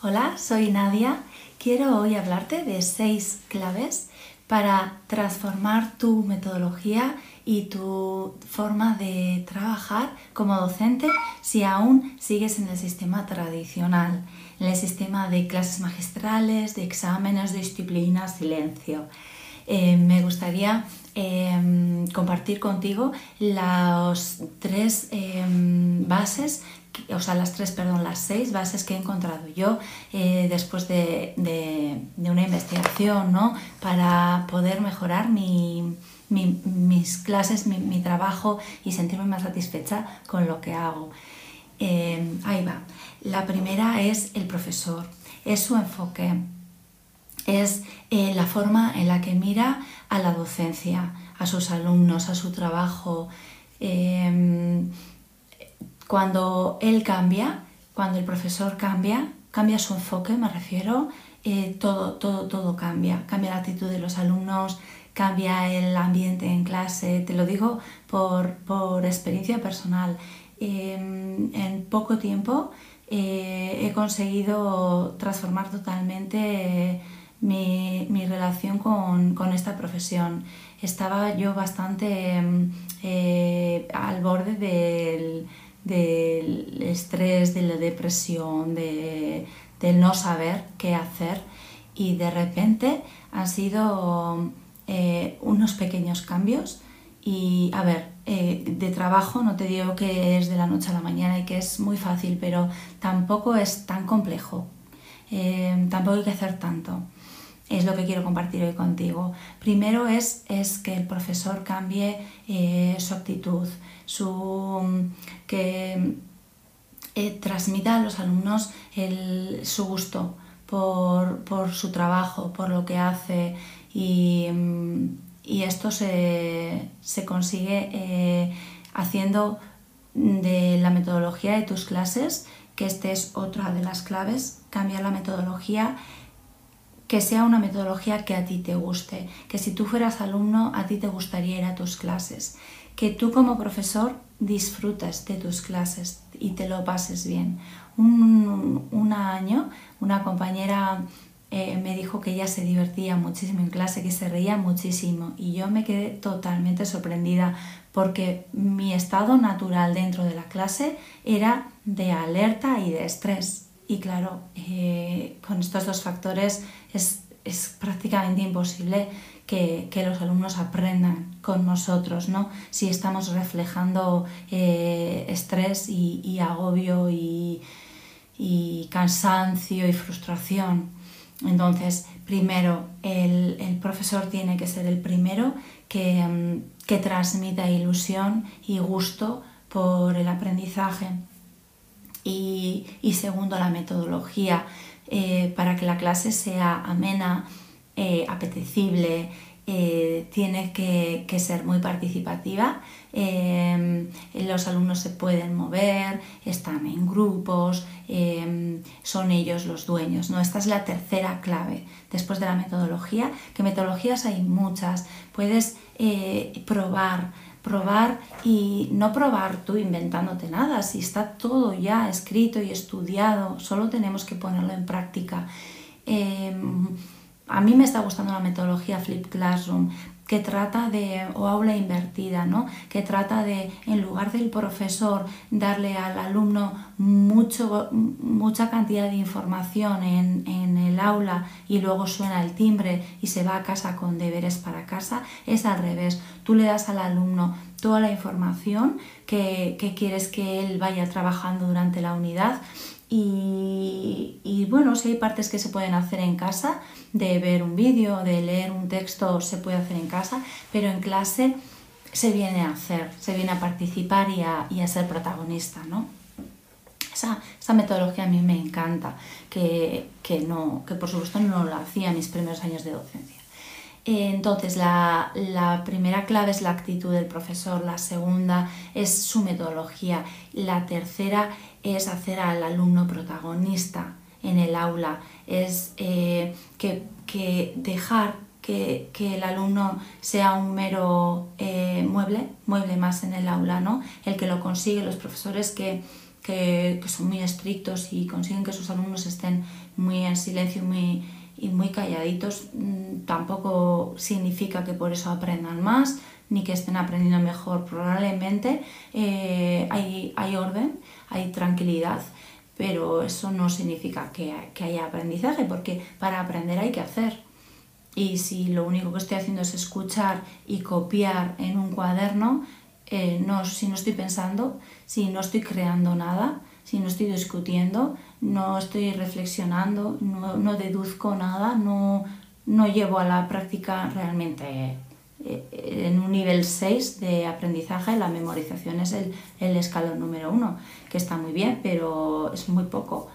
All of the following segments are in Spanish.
Hola, soy Nadia. Quiero hoy hablarte de seis claves para transformar tu metodología y tu forma de trabajar como docente si aún sigues en el sistema tradicional, en el sistema de clases magistrales, de exámenes, de disciplina, silencio. Eh, me gustaría em, compartir contigo las tres em, bases o sea, las tres, perdón, las seis bases que he encontrado yo eh, después de, una investigación, ¿no? Para poder mejorar mis clases, mi, trabajo y sentirme más satisfecha con lo que hago. Eh, ahí va. La primera es el profesor, es su enfoque, es eh, la forma en la que mira a la docencia, a sus alumnos, a su trabajo. Cuando él cambia, cuando el profesor cambia, cambia su enfoque, me refiero, eh, todo, todo, todo cambia. Cambia la actitud de los alumnos, cambia el ambiente en clase, te lo digo por, experiencia personal. Em, en poco tiempo eh, he conseguido transformar totalmente mi, relación con, esta profesión. Estaba yo bastante em, eh, al borde del del estrés, de la depresión, de, no saber qué hacer. Y de repente han sido eh, unos pequeños cambios. Y a ver, eh, de trabajo no te digo que es de la noche a la mañana y que es muy fácil, pero tampoco es tan complejo, eh, tampoco hay que hacer tanto. Es lo que quiero compartir hoy contigo. Primero es, es que el profesor cambie su actitud, su, que eh, transmita a los alumnos su gusto por, su trabajo, por lo que hace y, esto se, consigue eh, haciendo de la metodología de tus clases, que esta es otra de las claves, cambiar la metodología que sea una metodología que a ti te guste, que si tú fueras alumno a ti te gustaría ir a tus clases, que tú como profesor disfrutes de tus clases y te lo pases bien. Un, año una compañera eh, me dijo que ella se divertía muchísimo en clase, que se reía muchísimo y yo me quedé totalmente sorprendida porque mi estado natural dentro de la clase era de alerta y de estrés. Y claro, eh, con estos dos factores es, es prácticamente imposible que, los alumnos aprendan con nosotros, ¿no? Si estamos reflejando eh, estrés y, agobio y, cansancio y frustración. Entonces, primero, el, profesor tiene que ser el primero que, mm, que transmita ilusión y gusto por el aprendizaje. Y, segundo, la metodología eh, para que la clase sea amena, eh, apetecible, eh, tiene que, ser muy participativa. Los alumnos se pueden mover, están en grupos, son ellos los dueños. ¿no? Esta es la tercera clave después de la metodología, que metodologías hay muchas. Puedes probar, probar y no probar tú inventándote nada, si está todo ya escrito y estudiado, solo tenemos que ponerlo en práctica. Em, a mí me está gustando la metodología Flip Classroom, que trata de, o aula invertida, ¿no? que trata de, en lugar del profesor, darle al alumno mucho, mucha cantidad de información en, el aula y luego suena el timbre y se va a casa con deberes para casa, es al revés. Tú le das al alumno toda la información que, que quieres que él vaya trabajando durante la unidad y, bueno, si hay partes que se pueden hacer en casa, de ver un vídeo, de leer un texto, se puede hacer en casa, pero en clase se viene a hacer, se viene a participar y a, ser protagonista, ¿no? Esa, metodología a mí me encanta, que, que, no, que por supuesto no lo hacía en mis primeros años de docencia. Entonces, la, la, primera clave es la actitud del profesor, la segunda es su metodología, la tercera es hacer al alumno protagonista en el aula, es eh, que, dejar que, el alumno sea un mero eh, mueble, mueble más en el aula, ¿no? El que lo consigue, los profesores que, que, son muy estrictos y consiguen que sus alumnos estén muy en silencio muy, y muy calladitos, mm, tampoco significa que por eso aprendan más ni que estén aprendiendo mejor. Probablemente eh, hay, hay, orden, hay tranquilidad, pero eso no significa que, que haya aprendizaje, porque para aprender hay que hacer. Y si lo único que estoy haciendo es escuchar y copiar en un cuaderno, eh, no, si no estoy pensando, si no estoy creando nada, si no estoy discutiendo, no estoy reflexionando, no, deduzco nada, no, no llevo a la práctica realmente eh, en un nivel 6 de aprendizaje, la memorización es el, el escalón número uno, que está muy bien, pero es muy poco.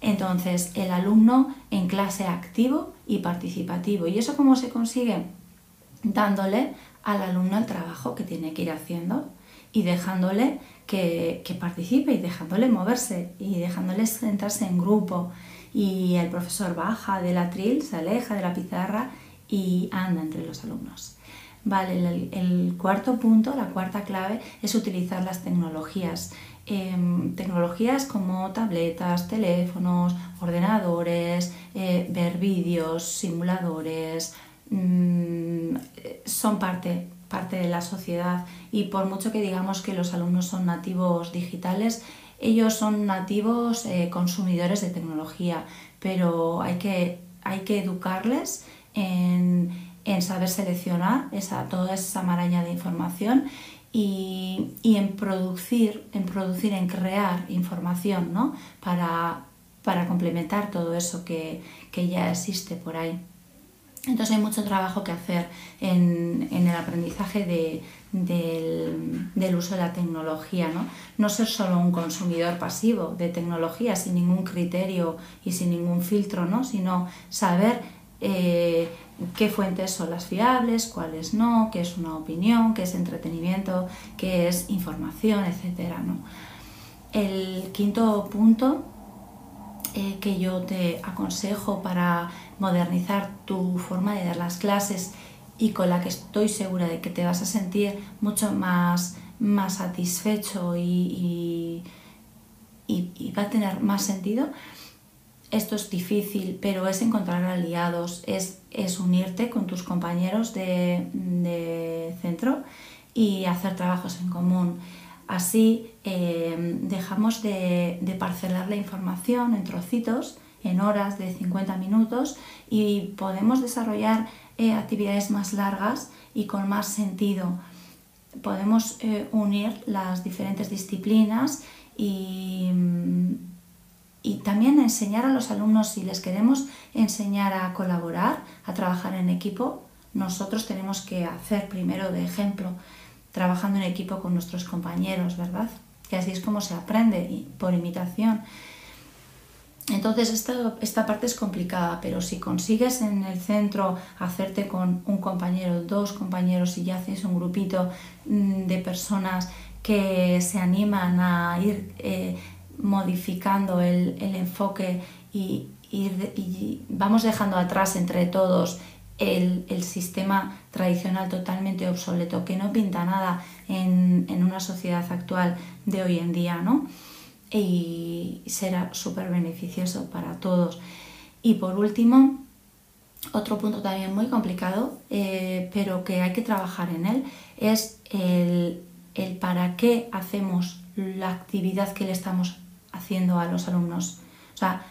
Entonces, el alumno en clase activo y participativo. ¿Y eso cómo se consigue? Dándole al alumno el trabajo que tiene que ir haciendo y dejándole que, participe y dejándole moverse y dejándole sentarse en grupo. Y el profesor baja del atril, se aleja de la pizarra y anda entre los alumnos. Vale, el, cuarto punto, la cuarta clave es utilizar las tecnologías. Em, tecnologías como tabletas, teléfonos, ordenadores, eh, ver vídeos, simuladores, mm, son parte, parte de la sociedad y por mucho que digamos que los alumnos son nativos digitales, ellos son nativos eh, consumidores de tecnología, pero hay que, hay que educarles en, saber seleccionar esa, toda esa maraña de información y, en producir, en producir, en crear información ¿no? para, para complementar todo eso que, que ya existe por ahí. Entonces hay mucho trabajo que hacer en, en aprendizaje de, del, uso de la tecnología. ¿no? no ser solo un consumidor pasivo de tecnología sin ningún criterio y sin ningún filtro, ¿no? sino saber eh, qué fuentes son las fiables, cuáles no, qué es una opinión, qué es entretenimiento, qué es información, etc. ¿no? El quinto punto eh, que yo te aconsejo para modernizar tu forma de dar las clases y con la que estoy segura de que te vas a sentir mucho más, más satisfecho y, y va a tener más sentido, esto es difícil, pero es encontrar aliados, es, es unirte con tus compañeros de, centro y hacer trabajos en común. Así eh, dejamos de, parcelar la información en trocitos, en horas de 50 minutos y podemos desarrollar eh, actividades más largas y con más sentido. Podemos eh, unir las diferentes disciplinas y y también enseñar a los alumnos, si les queremos enseñar a colaborar, a trabajar en equipo, nosotros tenemos que hacer primero de ejemplo, trabajando en equipo con nuestros compañeros, ¿verdad? Que así es como se aprende por imitación. Entonces esta, esta parte es complicada, pero si consigues en el centro hacerte con un compañero, dos compañeros y ya haces un grupito mm, de personas que se animan a ir eh, modificando el, enfoque y, vamos dejando atrás entre todos el, sistema tradicional totalmente obsoleto que no pinta nada en, una sociedad actual de hoy en día, ¿no? Y será súper beneficioso para todos. Y por último, otro punto también muy complicado, eh, pero que hay que trabajar en él, es el, el para qué hacemos la actividad que le estamos haciendo a los alumnos? O sea,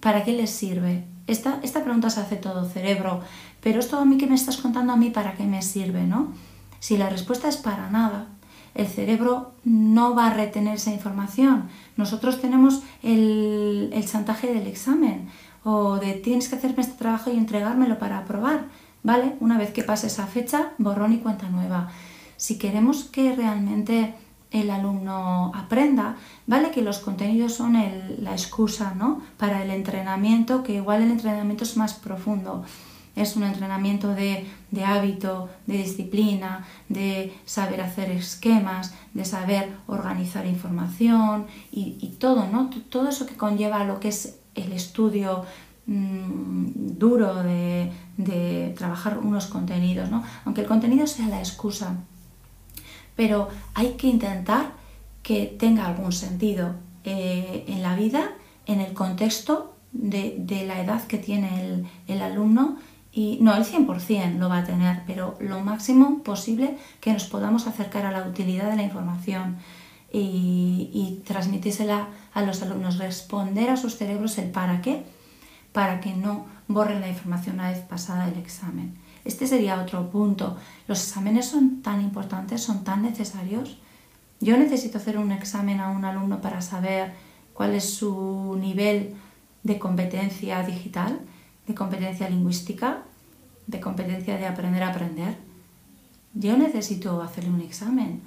¿para qué les sirve? Esta, esta pregunta se hace todo cerebro, pero esto a mí que me estás contando a mí, ¿para qué me sirve? ¿no? Si la respuesta es para nada, el cerebro no va a retener esa información. Nosotros tenemos el, el chantaje del examen o de tienes que hacerme este trabajo y entregármelo para aprobar. ¿Vale? Una vez que pase esa fecha, borrón y cuenta nueva. Si queremos que realmente el alumno aprenda, vale que los contenidos son la excusa ¿no? para el entrenamiento, que igual el entrenamiento es más profundo, es un entrenamiento de, hábito, de disciplina, de saber hacer esquemas, de saber organizar información y, todo, ¿no? todo eso que conlleva lo que es el estudio mm, duro de, de, trabajar unos contenidos, ¿no? aunque el contenido sea la excusa pero hay que intentar que tenga algún sentido eh, en la vida, en el contexto de, la edad que tiene el, alumno y no el 100% lo va a tener, pero lo máximo posible que nos podamos acercar a la utilidad de la información y, transmitírsela a los alumnos, responder a sus cerebros el para qué, para que no borren la información una vez pasada el examen. Este sería otro punto. Los exámenes son tan importantes, son tan necesarios. Yo necesito hacer un examen a un alumno para saber cuál es su nivel de competencia digital, de competencia lingüística, de competencia de aprender a aprender. Yo necesito hacerle un examen.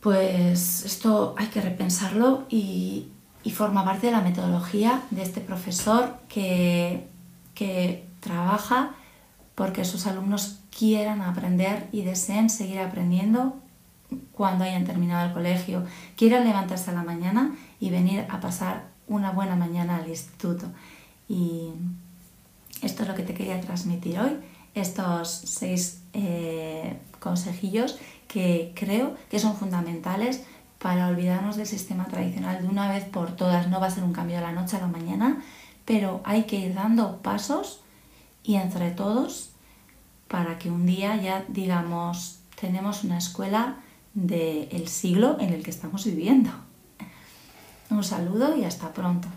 Pues esto hay que repensarlo y, forma parte de la metodología de este profesor que, que trabaja porque sus alumnos quieran aprender y deseen seguir aprendiendo cuando hayan terminado el colegio, quieran levantarse a la mañana y venir a pasar una buena mañana al instituto. Y esto es lo que te quería transmitir hoy, estos seis eh, consejillos que creo que son fundamentales para olvidarnos del sistema tradicional de una vez por todas. No va a ser un cambio de la noche a la mañana, pero hay que ir dando pasos y entre todos para que un día ya digamos tenemos una escuela del siglo en el que estamos viviendo. Un saludo y hasta pronto.